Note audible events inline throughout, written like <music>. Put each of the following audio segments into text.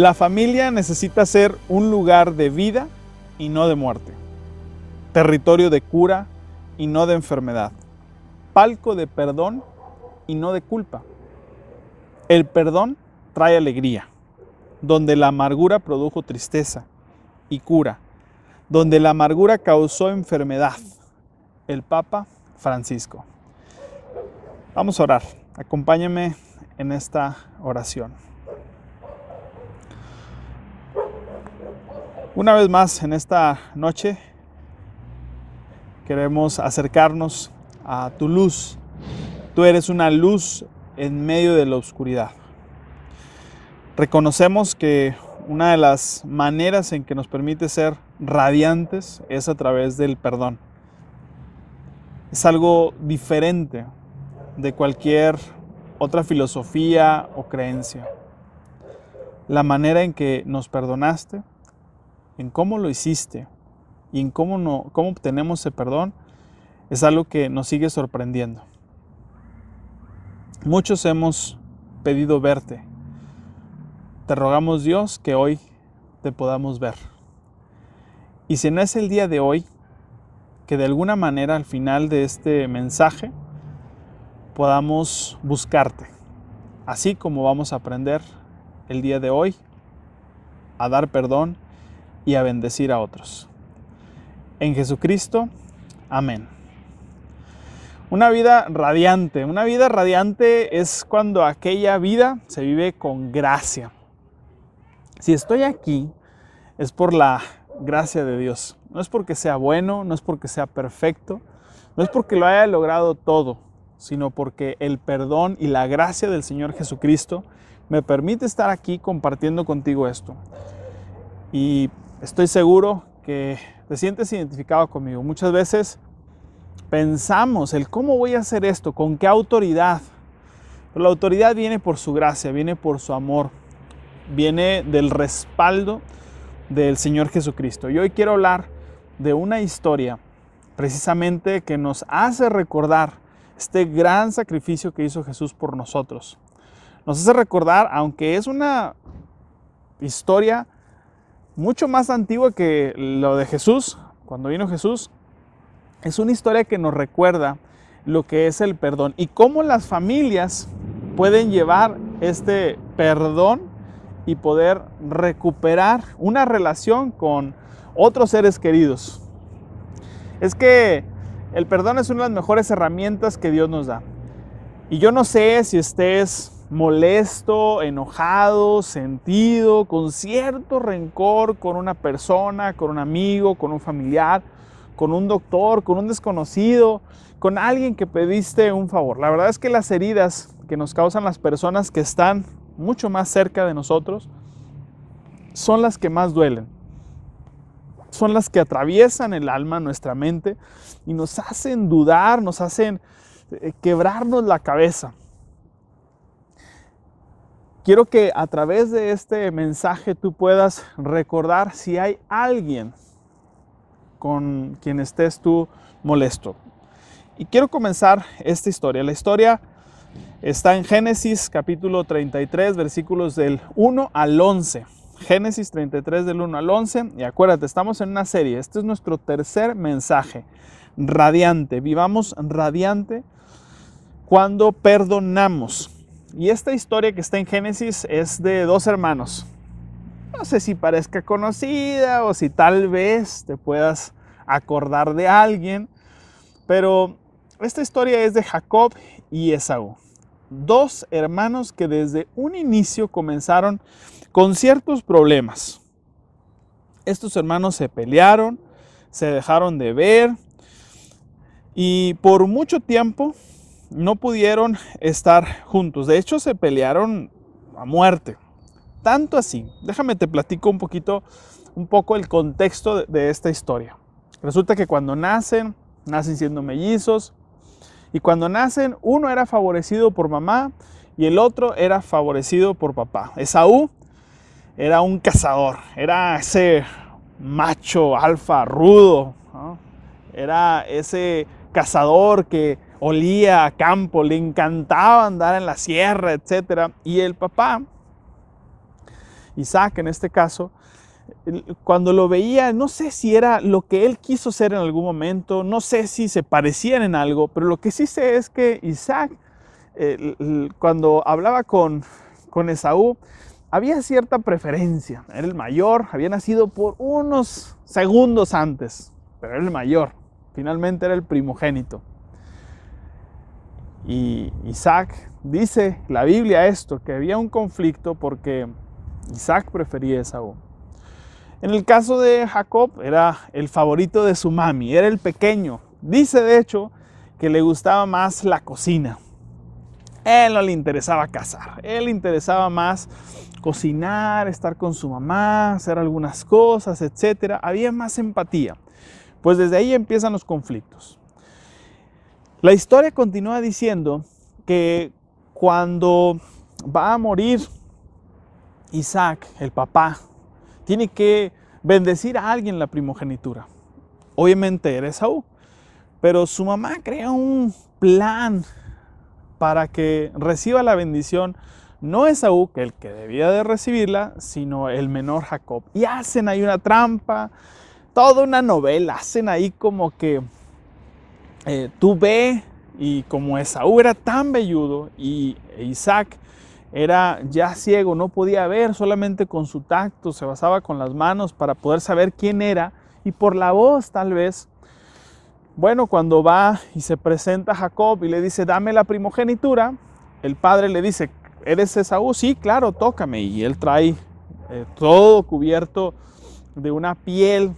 La familia necesita ser un lugar de vida y no de muerte, territorio de cura y no de enfermedad, palco de perdón y no de culpa. El perdón trae alegría, donde la amargura produjo tristeza y cura, donde la amargura causó enfermedad. El Papa Francisco. Vamos a orar. Acompáñame en esta oración. Una vez más en esta noche queremos acercarnos a tu luz. Tú eres una luz en medio de la oscuridad. Reconocemos que una de las maneras en que nos permite ser radiantes es a través del perdón. Es algo diferente de cualquier otra filosofía o creencia. La manera en que nos perdonaste, en cómo lo hiciste y en cómo, no, cómo obtenemos ese perdón es algo que nos sigue sorprendiendo. Muchos hemos pedido verte. Te rogamos Dios que hoy te podamos ver. Y si no es el día de hoy, que de alguna manera al final de este mensaje podamos buscarte, así como vamos a aprender el día de hoy a dar perdón y a bendecir a otros. En Jesucristo, amén. Una vida radiante. Una vida radiante es cuando aquella vida se vive con gracia. Si estoy aquí es por la gracia de Dios. No es porque sea bueno, no es porque sea perfecto, no es porque lo haya logrado todo, sino porque el perdón y la gracia del Señor Jesucristo me permite estar aquí compartiendo contigo esto. Y estoy seguro que te sientes identificado conmigo. Muchas veces pensamos el cómo voy a hacer esto, con qué autoridad. Pero la autoridad viene por su gracia, viene por su amor, viene del respaldo del Señor Jesucristo. Y hoy quiero hablar de una historia precisamente que nos hace recordar este gran sacrificio que hizo Jesús por nosotros. Nos hace recordar, aunque es una historia mucho más antigua que lo de Jesús, cuando vino Jesús, es una historia que nos recuerda lo que es el perdón y cómo las familias pueden llevar este perdón y poder recuperar una relación con otros seres queridos. Es que el perdón es una de las mejores herramientas que Dios nos da. Y yo no sé si estés molesto, enojado, sentido, con cierto rencor con una persona, con un amigo, con un familiar, con un doctor, con un desconocido, con alguien que pediste un favor. La verdad es que las heridas que nos causan las personas que están mucho más cerca de nosotros, son las que más duelen. Son las que atraviesan el alma, nuestra mente, y nos hacen dudar, nos hacen eh, quebrarnos la cabeza. Quiero que a través de este mensaje tú puedas recordar si hay alguien con quien estés tú molesto. Y quiero comenzar esta historia. La historia Está en Génesis capítulo 33, versículos del 1 al 11. Génesis 33 del 1 al 11. Y acuérdate, estamos en una serie. Este es nuestro tercer mensaje. Radiante. Vivamos radiante cuando perdonamos. Y esta historia que está en Génesis es de dos hermanos. No sé si parezca conocida o si tal vez te puedas acordar de alguien, pero esta historia es de Jacob y Esaú dos hermanos que desde un inicio comenzaron con ciertos problemas. Estos hermanos se pelearon, se dejaron de ver y por mucho tiempo no pudieron estar juntos. De hecho, se pelearon a muerte. Tanto así. Déjame te platico un poquito, un poco el contexto de, esta historia. Resulta que cuando nacen, nacen siendo mellizos, y cuando nacen, uno era favorecido por mamá y el otro era favorecido por papá. Esaú era un cazador, era ese macho alfa rudo, era ese cazador que olía a campo, le encantaba andar en la sierra, etc. Y el papá Isaac en este caso, cuando lo veía, no sé si era lo que él quiso ser en algún momento, no sé si se parecían en algo, pero lo que sí sé es que Isaac, cuando hablaba con, con Esaú, había cierta preferencia. Era el mayor, había nacido por unos segundos antes, pero era el mayor. Finalmente era el primogénito. Y Isaac dice la Biblia esto, que había un conflicto porque Isaac prefería a Esaú. En el caso de Jacob era el favorito de su mami, era el pequeño. Dice de hecho que le gustaba más la cocina. él no le interesaba cazar, él le interesaba más cocinar, estar con su mamá, hacer algunas cosas, etc. Había más empatía. Pues desde ahí empiezan los conflictos. La historia continúa diciendo que cuando va a morir Isaac, el papá, tiene que bendecir a alguien la primogenitura. Obviamente era Esaú, pero su mamá crea un plan para que reciba la bendición no Esaú, que el que debía de recibirla, sino el menor Jacob. Y hacen ahí una trampa, toda una novela, hacen ahí como que eh, tú ve y como Esaú era tan velludo y Isaac era ya ciego, no podía ver solamente con su tacto, se basaba con las manos para poder saber quién era y por la voz tal vez. Bueno, cuando va y se presenta a Jacob y le dice, dame la primogenitura, el padre le dice, ¿eres Esaú? Sí, claro, tócame. Y él trae eh, todo cubierto de una piel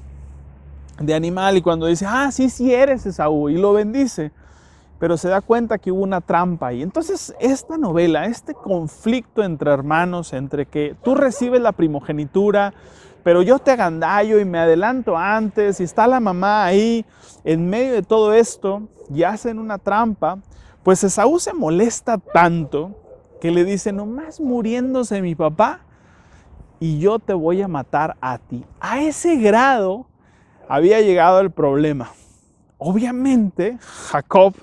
de animal y cuando dice, ah, sí, sí eres Esaú y lo bendice, pero se da cuenta que hubo una trampa y entonces esta novela, este conflicto entre hermanos, entre que tú recibes la primogenitura, pero yo te agandallo y me adelanto antes y está la mamá ahí en medio de todo esto y hacen una trampa, pues Esaú se molesta tanto que le dice, nomás muriéndose mi papá y yo te voy a matar a ti. A ese grado había llegado el problema. Obviamente, Jacob,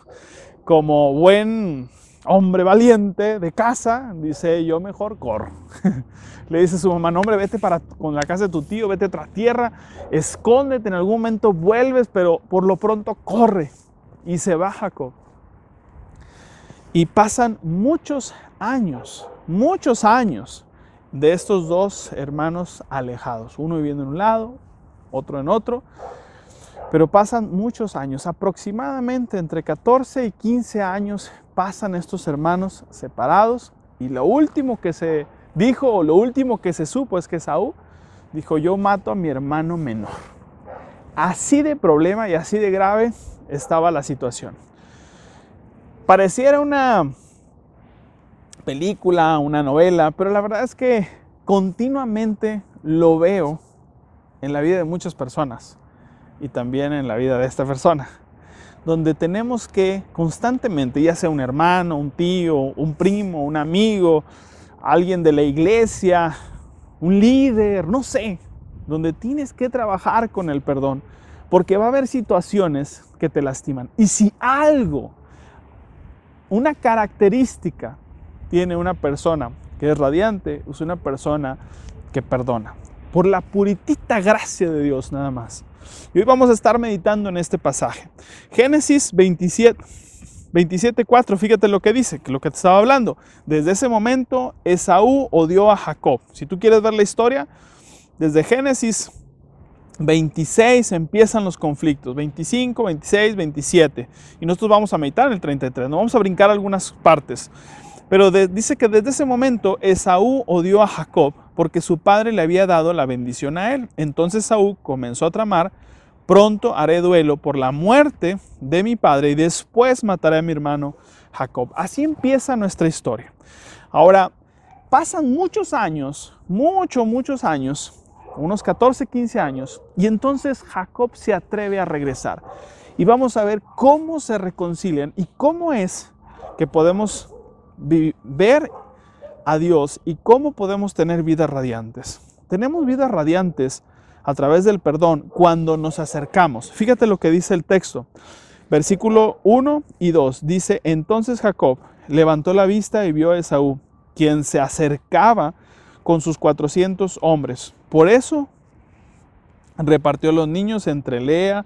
como buen hombre valiente de casa, dice, yo mejor corro. <laughs> Le dice a su mamá, no hombre, vete para con la casa de tu tío, vete tras tierra, escóndete, en algún momento vuelves, pero por lo pronto corre. Y se va Jacob. Y pasan muchos años, muchos años de estos dos hermanos alejados, uno viviendo en un lado, otro en otro, pero pasan muchos años, aproximadamente entre 14 y 15 años pasan estos hermanos separados y lo último que se dijo o lo último que se supo es que Saúl dijo yo mato a mi hermano menor. Así de problema y así de grave estaba la situación. Pareciera una película, una novela, pero la verdad es que continuamente lo veo en la vida de muchas personas y también en la vida de esta persona, donde tenemos que constantemente, ya sea un hermano, un tío, un primo, un amigo, alguien de la iglesia, un líder, no sé, donde tienes que trabajar con el perdón, porque va a haber situaciones que te lastiman. Y si algo, una característica tiene una persona que es radiante, es una persona que perdona. Por la puritita gracia de Dios nada más. Y hoy vamos a estar meditando en este pasaje. Génesis 27, 27, 4, fíjate lo que dice, lo que te estaba hablando. Desde ese momento Esaú odió a Jacob. Si tú quieres ver la historia, desde Génesis 26 empiezan los conflictos, 25, 26, 27. Y nosotros vamos a meditar en el 33, no vamos a brincar algunas partes. Pero dice que desde ese momento Esaú odió a Jacob porque su padre le había dado la bendición a él. Entonces Esaú comenzó a tramar, pronto haré duelo por la muerte de mi padre y después mataré a mi hermano Jacob. Así empieza nuestra historia. Ahora, pasan muchos años, muchos, muchos años, unos 14, 15 años, y entonces Jacob se atreve a regresar. Y vamos a ver cómo se reconcilian y cómo es que podemos ver a Dios y cómo podemos tener vidas radiantes. Tenemos vidas radiantes a través del perdón cuando nos acercamos. Fíjate lo que dice el texto. Versículo 1 y 2 dice, entonces Jacob levantó la vista y vio a Esaú, quien se acercaba con sus 400 hombres. Por eso repartió los niños entre Lea,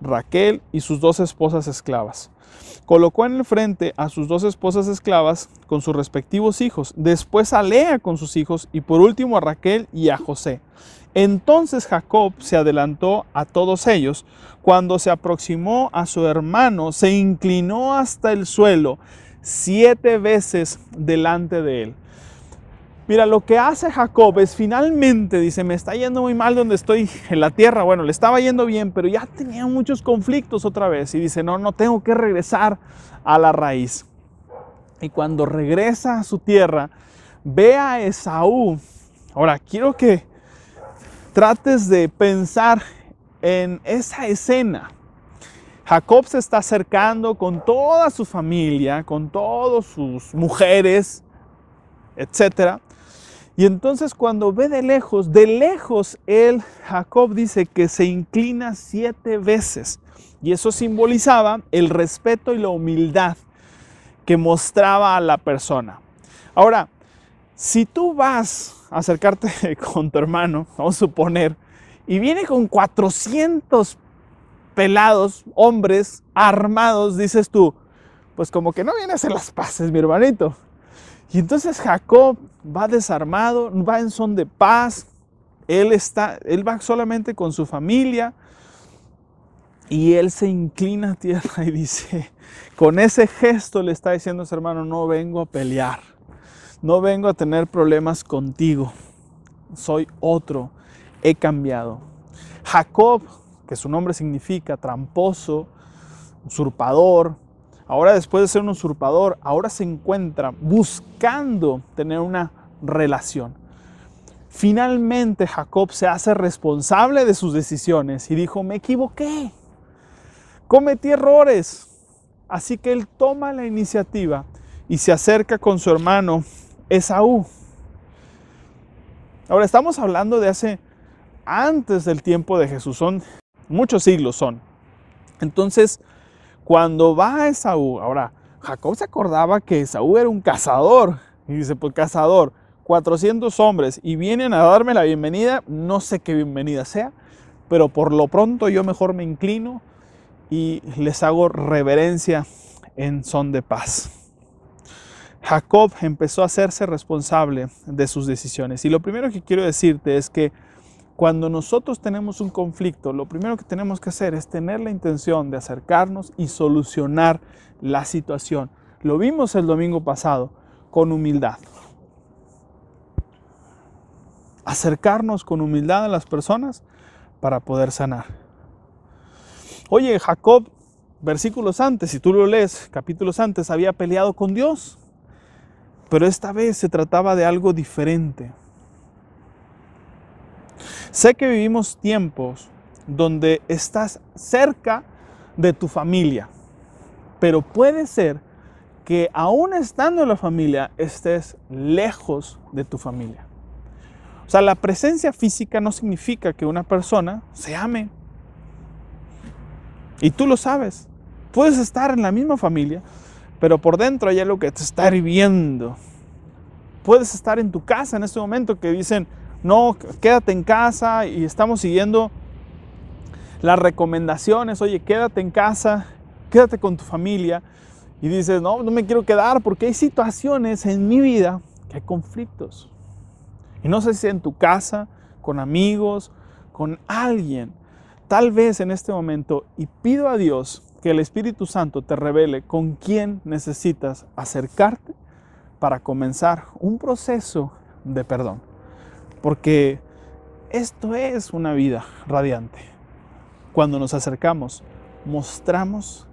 Raquel y sus dos esposas esclavas. Colocó en el frente a sus dos esposas esclavas con sus respectivos hijos, después a Lea con sus hijos y por último a Raquel y a José. Entonces Jacob se adelantó a todos ellos. Cuando se aproximó a su hermano, se inclinó hasta el suelo siete veces delante de él. Mira, lo que hace Jacob es finalmente, dice, me está yendo muy mal donde estoy en la tierra. Bueno, le estaba yendo bien, pero ya tenía muchos conflictos otra vez. Y dice, no, no tengo que regresar a la raíz. Y cuando regresa a su tierra, ve a Esaú. Ahora, quiero que trates de pensar en esa escena. Jacob se está acercando con toda su familia, con todas sus mujeres, etc. Y entonces cuando ve de lejos, de lejos él, Jacob dice que se inclina siete veces. Y eso simbolizaba el respeto y la humildad que mostraba a la persona. Ahora, si tú vas a acercarte <laughs> con tu hermano, vamos a suponer, y viene con 400 pelados, hombres armados, dices tú, pues como que no viene a hacer las paces, mi hermanito. Y entonces Jacob va desarmado, va en son de paz, él, está, él va solamente con su familia y él se inclina a tierra y dice, con ese gesto le está diciendo a su hermano, no vengo a pelear, no vengo a tener problemas contigo, soy otro, he cambiado. Jacob, que su nombre significa tramposo, usurpador, ahora después de ser un usurpador, ahora se encuentra buscando tener una relación. Finalmente Jacob se hace responsable de sus decisiones y dijo, me equivoqué, cometí errores. Así que él toma la iniciativa y se acerca con su hermano Esaú. Ahora estamos hablando de hace antes del tiempo de Jesús, son muchos siglos son. Entonces, cuando va Esaú, ahora Jacob se acordaba que Esaú era un cazador y dice, pues cazador, 400 hombres y vienen a darme la bienvenida, no sé qué bienvenida sea, pero por lo pronto yo mejor me inclino y les hago reverencia en son de paz. Jacob empezó a hacerse responsable de sus decisiones. Y lo primero que quiero decirte es que cuando nosotros tenemos un conflicto, lo primero que tenemos que hacer es tener la intención de acercarnos y solucionar la situación. Lo vimos el domingo pasado con humildad. Acercarnos con humildad a las personas para poder sanar. Oye, Jacob, versículos antes, si tú lo lees, capítulos antes, había peleado con Dios. Pero esta vez se trataba de algo diferente. Sé que vivimos tiempos donde estás cerca de tu familia, pero puede ser que aún estando en la familia estés lejos de tu familia. O sea, la presencia física no significa que una persona se ame. Y tú lo sabes. Puedes estar en la misma familia, pero por dentro hay algo que te está hirviendo. Puedes estar en tu casa en este momento que dicen, no, quédate en casa y estamos siguiendo las recomendaciones, oye, quédate en casa, quédate con tu familia. Y dices, no, no me quiero quedar porque hay situaciones en mi vida que hay conflictos. Y no sé si en tu casa, con amigos, con alguien, tal vez en este momento, y pido a Dios que el Espíritu Santo te revele con quién necesitas acercarte para comenzar un proceso de perdón. Porque esto es una vida radiante. Cuando nos acercamos, mostramos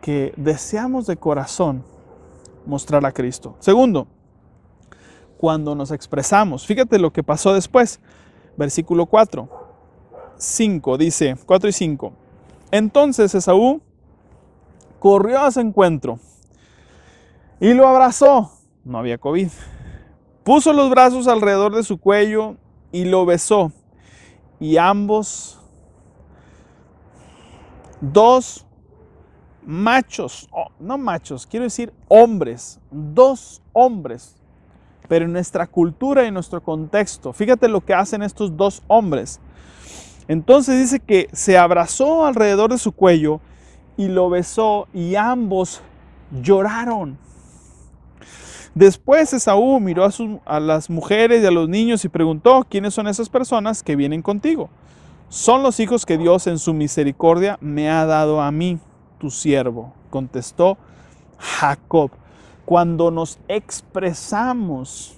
que deseamos de corazón mostrar a Cristo. Segundo, cuando nos expresamos, fíjate lo que pasó después. Versículo 4, 5, dice 4 y 5. Entonces Esaú corrió a su encuentro y lo abrazó. No había COVID. Puso los brazos alrededor de su cuello y lo besó. Y ambos, dos machos, no machos, quiero decir hombres, dos hombres pero en nuestra cultura y nuestro contexto. Fíjate lo que hacen estos dos hombres. Entonces dice que se abrazó alrededor de su cuello y lo besó y ambos lloraron. Después Esaú miró a, a, las mujeres y a los niños y preguntó, ¿quiénes son esas personas que vienen contigo? Son los hijos que Dios en su misericordia me ha dado a mí, tu siervo, contestó Jacob. Cuando nos expresamos,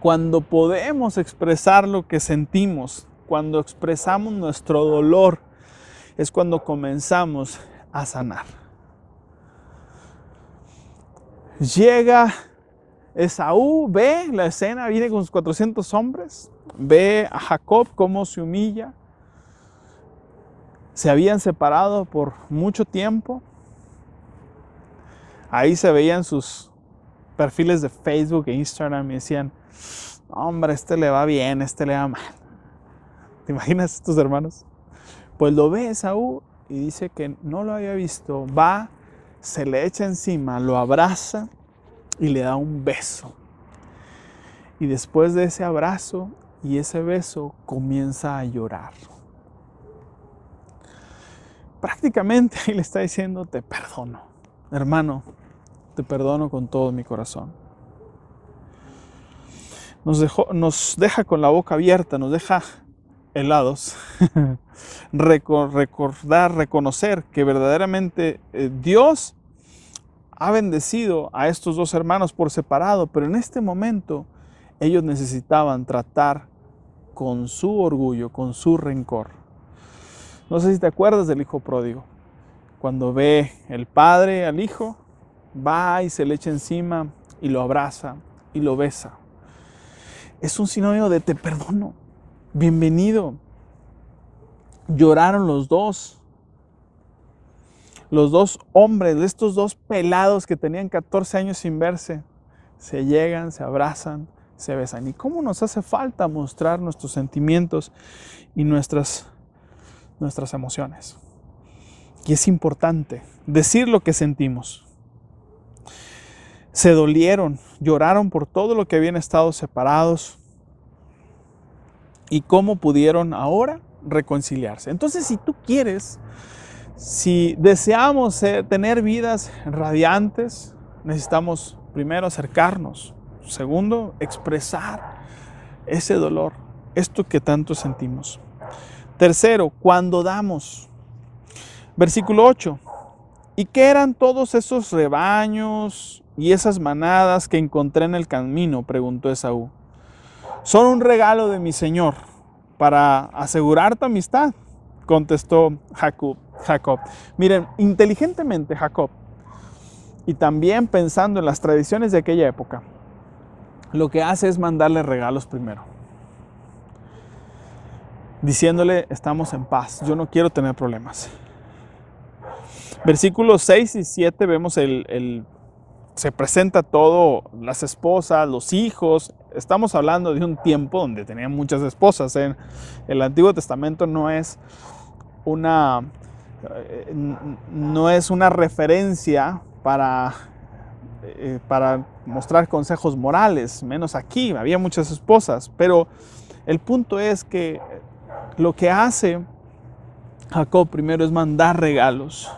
cuando podemos expresar lo que sentimos, cuando expresamos nuestro dolor, es cuando comenzamos a sanar. Llega Esaú, ve la escena, viene con sus 400 hombres, ve a Jacob cómo se humilla. Se habían separado por mucho tiempo. Ahí se veían sus perfiles de Facebook e Instagram y decían, hombre, este le va bien, este le va mal. ¿Te imaginas tus hermanos? Pues lo ve Esaú y dice que no lo había visto. Va, se le echa encima, lo abraza y le da un beso. Y después de ese abrazo y ese beso comienza a llorar. Prácticamente ahí <laughs> le está diciendo, te perdono. Hermano, te perdono con todo mi corazón. Nos, nos deja con la boca abierta, nos deja helados, <laughs> recordar, reconocer que verdaderamente eh, Dios ha bendecido a estos dos hermanos por separado, pero en este momento ellos necesitaban tratar con su orgullo, con su rencor. No sé si te acuerdas del hijo pródigo. Cuando ve el padre al hijo, va y se le echa encima y lo abraza y lo besa. Es un sinónimo de te perdono, bienvenido. Lloraron los dos. Los dos hombres, estos dos pelados que tenían 14 años sin verse, se llegan, se abrazan, se besan. ¿Y cómo nos hace falta mostrar nuestros sentimientos y nuestras, nuestras emociones? Y es importante decir lo que sentimos. Se dolieron, lloraron por todo lo que habían estado separados, y cómo pudieron ahora reconciliarse. Entonces, si tú quieres, si deseamos tener vidas radiantes, necesitamos primero acercarnos, segundo, expresar ese dolor, esto que tanto sentimos. Tercero, cuando damos. Versículo 8. ¿Y qué eran todos esos rebaños y esas manadas que encontré en el camino? preguntó Esaú. Son un regalo de mi Señor para asegurar tu amistad, contestó Jacob. Jacob. Miren, inteligentemente Jacob, y también pensando en las tradiciones de aquella época, lo que hace es mandarle regalos primero. Diciéndole, estamos en paz, yo no quiero tener problemas. Versículos 6 y 7 vemos el, el se presenta todo, las esposas, los hijos. Estamos hablando de un tiempo donde tenían muchas esposas. En ¿eh? el Antiguo Testamento no es una, eh, no es una referencia para, eh, para mostrar consejos morales, menos aquí, había muchas esposas, pero el punto es que lo que hace Jacob primero es mandar regalos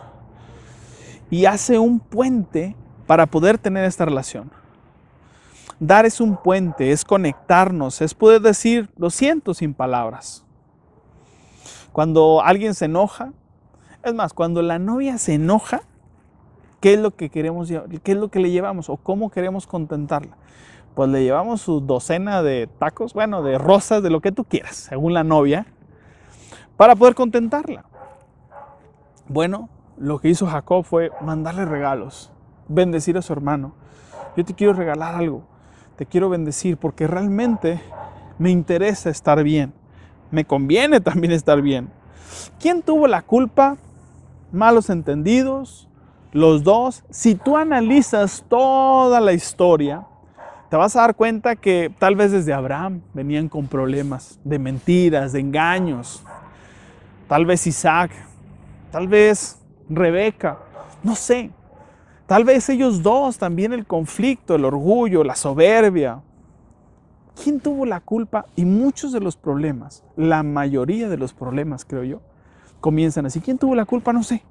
y hace un puente para poder tener esta relación. Dar es un puente, es conectarnos, es poder decir lo siento sin palabras. Cuando alguien se enoja, es más, cuando la novia se enoja, ¿qué es lo que queremos, qué es lo que le llevamos o cómo queremos contentarla? Pues le llevamos su docena de tacos, bueno, de rosas, de lo que tú quieras, según la novia, para poder contentarla. Bueno, lo que hizo Jacob fue mandarle regalos bendecir a su hermano. Yo te quiero regalar algo. Te quiero bendecir porque realmente me interesa estar bien. Me conviene <laughs> también estar bien. ¿Quién tuvo la culpa? Malos entendidos, los dos. Si tú analizas toda la historia, te vas a dar cuenta que tal vez desde Abraham venían con problemas de mentiras, de engaños. Tal vez Isaac, tal vez Rebeca, no sé. Tal vez ellos dos, también el conflicto, el orgullo, la soberbia. ¿Quién tuvo la culpa? Y muchos de los problemas, la mayoría de los problemas, creo yo, comienzan así. ¿Quién tuvo la culpa? No sé.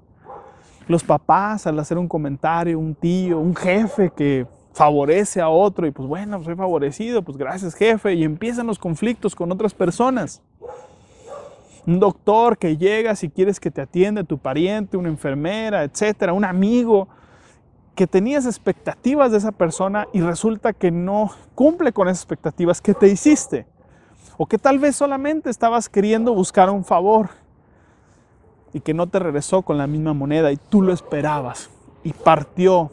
Los papás al hacer un comentario, un tío, un jefe que favorece a otro y pues bueno, soy favorecido, pues gracias jefe, y empiezan los conflictos con otras personas. Un doctor que llega si quieres que te atienda, tu pariente, una enfermera, etcétera, un amigo que tenías expectativas de esa persona y resulta que no cumple con esas expectativas que te hiciste. O que tal vez solamente estabas queriendo buscar un favor y que no te regresó con la misma moneda y tú lo esperabas y partió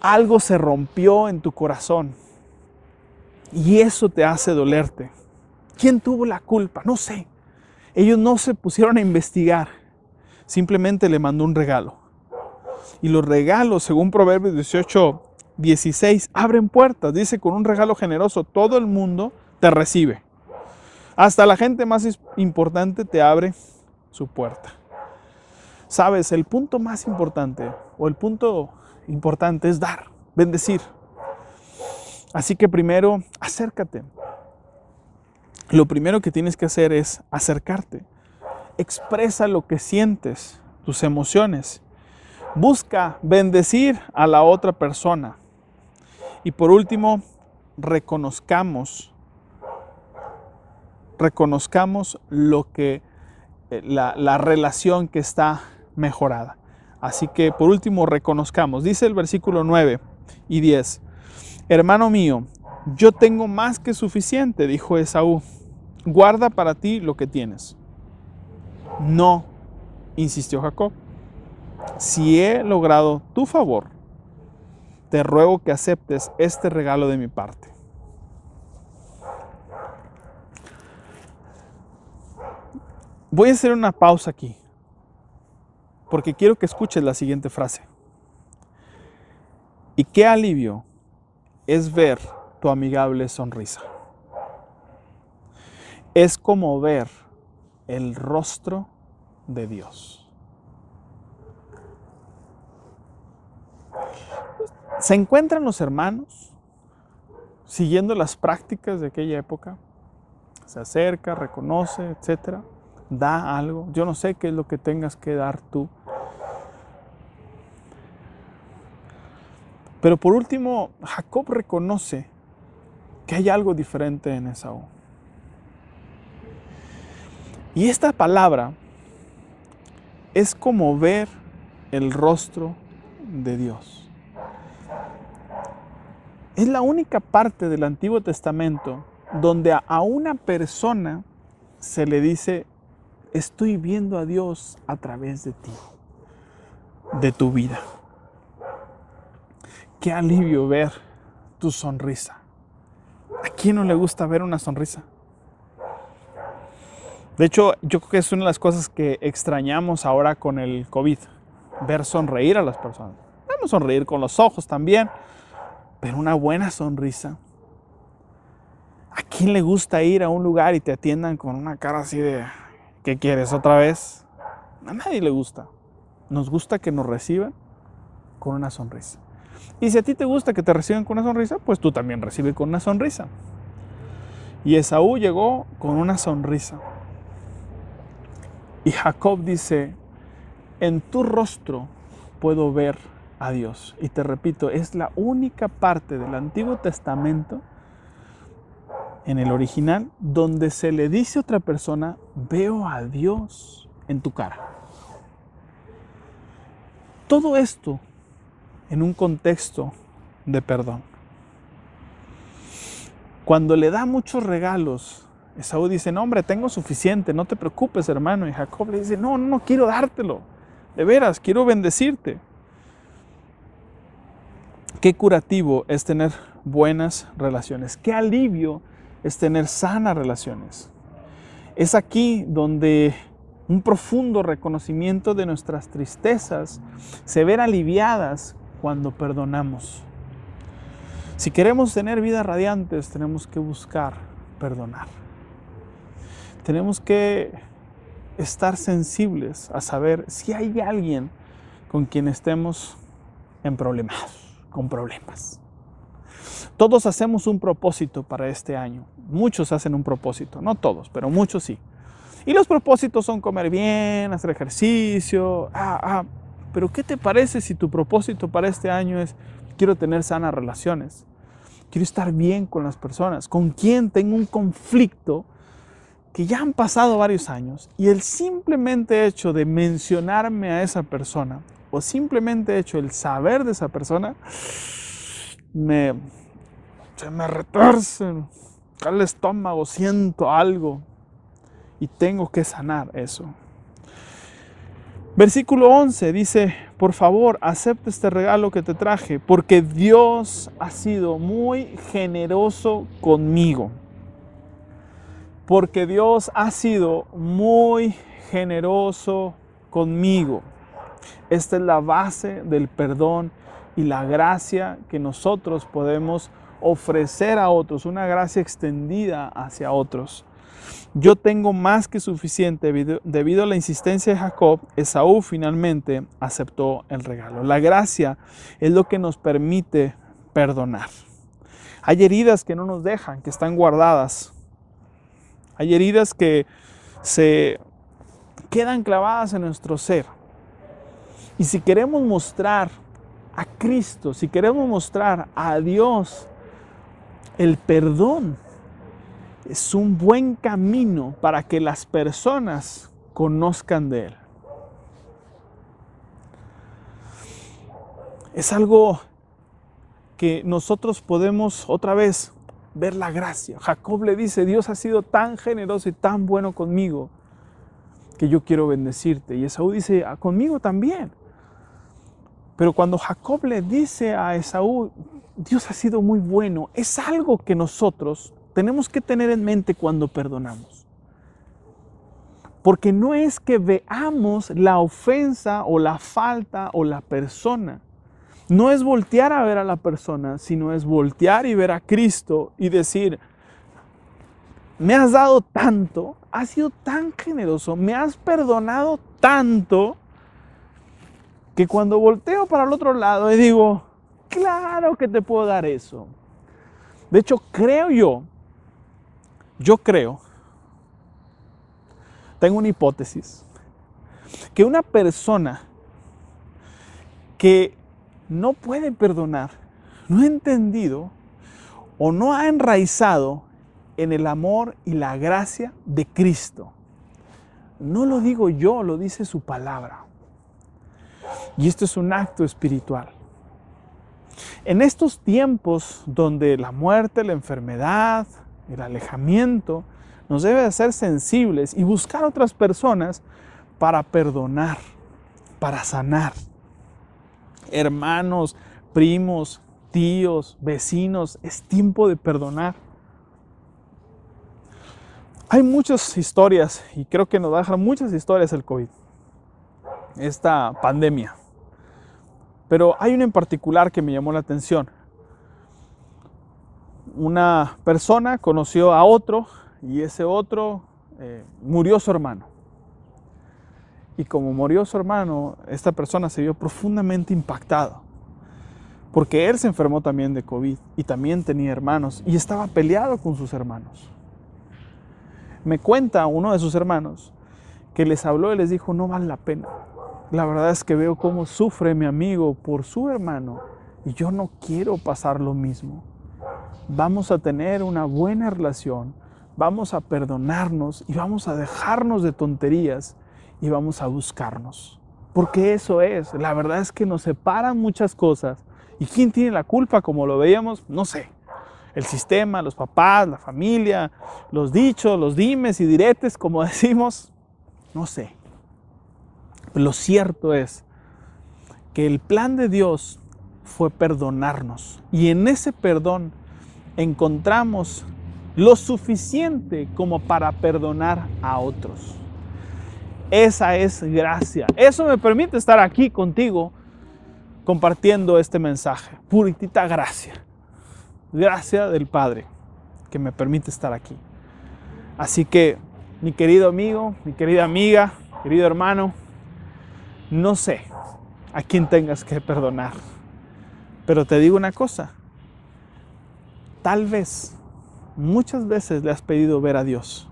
algo se rompió en tu corazón y eso te hace dolerte. ¿Quién tuvo la culpa? No sé. Ellos no se pusieron a investigar, simplemente le mandó un regalo. Y los regalos, según Proverbios 18, 16, abren puertas. Dice, con un regalo generoso todo el mundo te recibe. Hasta la gente más importante te abre su puerta. Sabes, el punto más importante o el punto importante es dar, bendecir. Así que primero, acércate. Lo primero que tienes que hacer es acercarte. Expresa lo que sientes, tus emociones. Busca bendecir a la otra persona. Y por último, reconozcamos, reconozcamos lo que, eh, la, la relación que está mejorada. Así que por último reconozcamos, dice el versículo 9 y 10, hermano mío, yo tengo más que suficiente, dijo Esaú, guarda para ti lo que tienes. No, insistió Jacob, si he logrado tu favor, te ruego que aceptes este regalo de mi parte. Voy a hacer una pausa aquí porque quiero que escuches la siguiente frase. Y qué alivio es ver tu amigable sonrisa. Es como ver el rostro de Dios. Se encuentran los hermanos siguiendo las prácticas de aquella época. Se acerca, reconoce, etcétera, da algo. Yo no sé qué es lo que tengas que dar tú Pero por último, Jacob reconoce que hay algo diferente en Esaú. Y esta palabra es como ver el rostro de Dios. Es la única parte del Antiguo Testamento donde a una persona se le dice, estoy viendo a Dios a través de ti, de tu vida. Qué alivio ver tu sonrisa. ¿A quién no le gusta ver una sonrisa? De hecho, yo creo que es una de las cosas que extrañamos ahora con el COVID, ver sonreír a las personas. Vamos a sonreír con los ojos también, pero una buena sonrisa. ¿A quién le gusta ir a un lugar y te atiendan con una cara así de, ¿qué quieres otra vez? A nadie le gusta. Nos gusta que nos reciban con una sonrisa. Y si a ti te gusta que te reciban con una sonrisa, pues tú también recibes con una sonrisa. Y Esaú llegó con una sonrisa. Y Jacob dice, en tu rostro puedo ver a Dios. Y te repito, es la única parte del Antiguo Testamento, en el original, donde se le dice a otra persona, veo a Dios en tu cara. Todo esto en un contexto de perdón. Cuando le da muchos regalos, Esaú dice, no hombre, tengo suficiente, no te preocupes hermano. Y Jacob le dice, no, no, no quiero dártelo. De veras, quiero bendecirte. Qué curativo es tener buenas relaciones. Qué alivio es tener sanas relaciones. Es aquí donde un profundo reconocimiento de nuestras tristezas se ven aliviadas cuando perdonamos. Si queremos tener vidas radiantes, tenemos que buscar perdonar. Tenemos que estar sensibles a saber si hay alguien con quien estemos en problemas, con problemas. Todos hacemos un propósito para este año. Muchos hacen un propósito, no todos, pero muchos sí. Y los propósitos son comer bien, hacer ejercicio. Ah, ah. Pero ¿qué te parece si tu propósito para este año es quiero tener sanas relaciones? Quiero estar bien con las personas. ¿Con quién tengo un conflicto? que ya han pasado varios años y el simplemente hecho de mencionarme a esa persona o simplemente hecho el saber de esa persona me se me retorce el estómago, siento algo y tengo que sanar eso. Versículo 11 dice, por favor, acepta este regalo que te traje, porque Dios ha sido muy generoso conmigo porque Dios ha sido muy generoso conmigo. Esta es la base del perdón y la gracia que nosotros podemos ofrecer a otros, una gracia extendida hacia otros. Yo tengo más que suficiente debido a la insistencia de Jacob, Esaú finalmente aceptó el regalo. La gracia es lo que nos permite perdonar. Hay heridas que no nos dejan, que están guardadas, hay heridas que se quedan clavadas en nuestro ser. Y si queremos mostrar a Cristo, si queremos mostrar a Dios el perdón, es un buen camino para que las personas conozcan de Él. Es algo que nosotros podemos otra vez ver la gracia. Jacob le dice, Dios ha sido tan generoso y tan bueno conmigo que yo quiero bendecirte. Y Esaú dice, ah, conmigo también. Pero cuando Jacob le dice a Esaú, Dios ha sido muy bueno, es algo que nosotros tenemos que tener en mente cuando perdonamos. Porque no es que veamos la ofensa o la falta o la persona, no es voltear a ver a la persona, sino es voltear y ver a Cristo y decir, me has dado tanto, has sido tan generoso, me has perdonado tanto, que cuando volteo para el otro lado y digo, claro que te puedo dar eso. De hecho, creo yo, yo creo, tengo una hipótesis, que una persona que no puede perdonar, no ha entendido o no ha enraizado en el amor y la gracia de Cristo. No lo digo yo, lo dice su palabra. Y esto es un acto espiritual. En estos tiempos donde la muerte, la enfermedad, el alejamiento nos debe hacer sensibles y buscar otras personas para perdonar, para sanar hermanos, primos, tíos, vecinos, es tiempo de perdonar. Hay muchas historias y creo que nos dejar muchas historias el COVID, esta pandemia. Pero hay una en particular que me llamó la atención. Una persona conoció a otro y ese otro eh, murió su hermano. Y como murió su hermano, esta persona se vio profundamente impactado. Porque él se enfermó también de COVID y también tenía hermanos y estaba peleado con sus hermanos. Me cuenta uno de sus hermanos que les habló y les dijo, no vale la pena. La verdad es que veo cómo sufre mi amigo por su hermano y yo no quiero pasar lo mismo. Vamos a tener una buena relación, vamos a perdonarnos y vamos a dejarnos de tonterías y vamos a buscarnos. Porque eso es, la verdad es que nos separan muchas cosas. ¿Y quién tiene la culpa? Como lo veíamos, no sé. El sistema, los papás, la familia, los dichos, los dimes y diretes, como <laughs> decimos, no sé. Lo cierto es que el plan de Dios fue perdonarnos. Y en ese perdón encontramos lo suficiente como para perdonar a otros. Esa es gracia. Eso me permite estar aquí contigo compartiendo este mensaje. Puritita gracia. Gracia del Padre que me permite estar aquí. Así que, mi querido amigo, mi querida amiga, querido hermano, no sé a quién tengas que perdonar. Pero te digo una cosa, tal vez, muchas veces le has pedido ver a Dios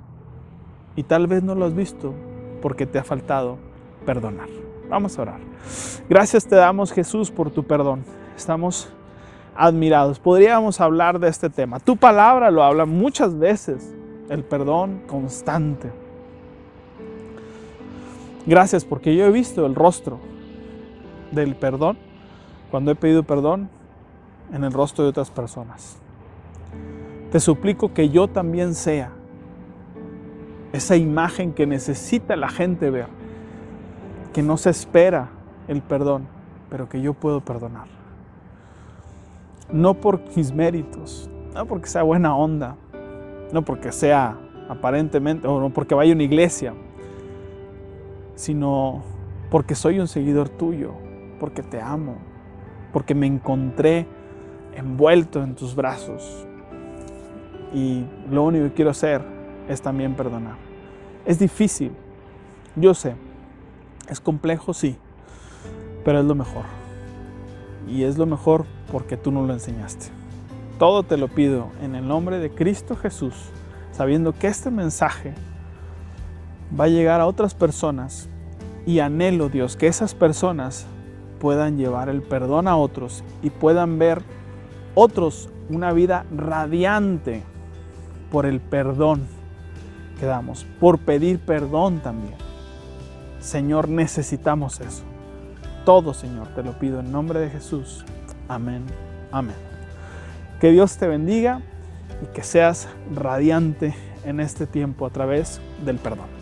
y tal vez no lo has visto porque te ha faltado perdonar. Vamos a orar. Gracias te damos Jesús por tu perdón. Estamos admirados. Podríamos hablar de este tema. Tu palabra lo habla muchas veces, el perdón constante. Gracias porque yo he visto el rostro del perdón cuando he pedido perdón en el rostro de otras personas. Te suplico que yo también sea esa imagen que necesita la gente ver, que no se espera el perdón, pero que yo puedo perdonar. No por mis méritos, no porque sea buena onda, no porque sea aparentemente, o no porque vaya a una iglesia, sino porque soy un seguidor tuyo, porque te amo, porque me encontré envuelto en tus brazos. Y lo único que quiero hacer es también perdonar. Es difícil, yo sé, es complejo, sí, pero es lo mejor. Y es lo mejor porque tú no lo enseñaste. Todo te lo pido en el nombre de Cristo Jesús, sabiendo que este mensaje va a llegar a otras personas y anhelo, Dios, que esas personas puedan llevar el perdón a otros y puedan ver otros una vida radiante por el perdón que damos, por pedir perdón también. Señor, necesitamos eso. Todo, Señor, te lo pido en nombre de Jesús. Amén. Amén. Que Dios te bendiga y que seas radiante en este tiempo a través del perdón.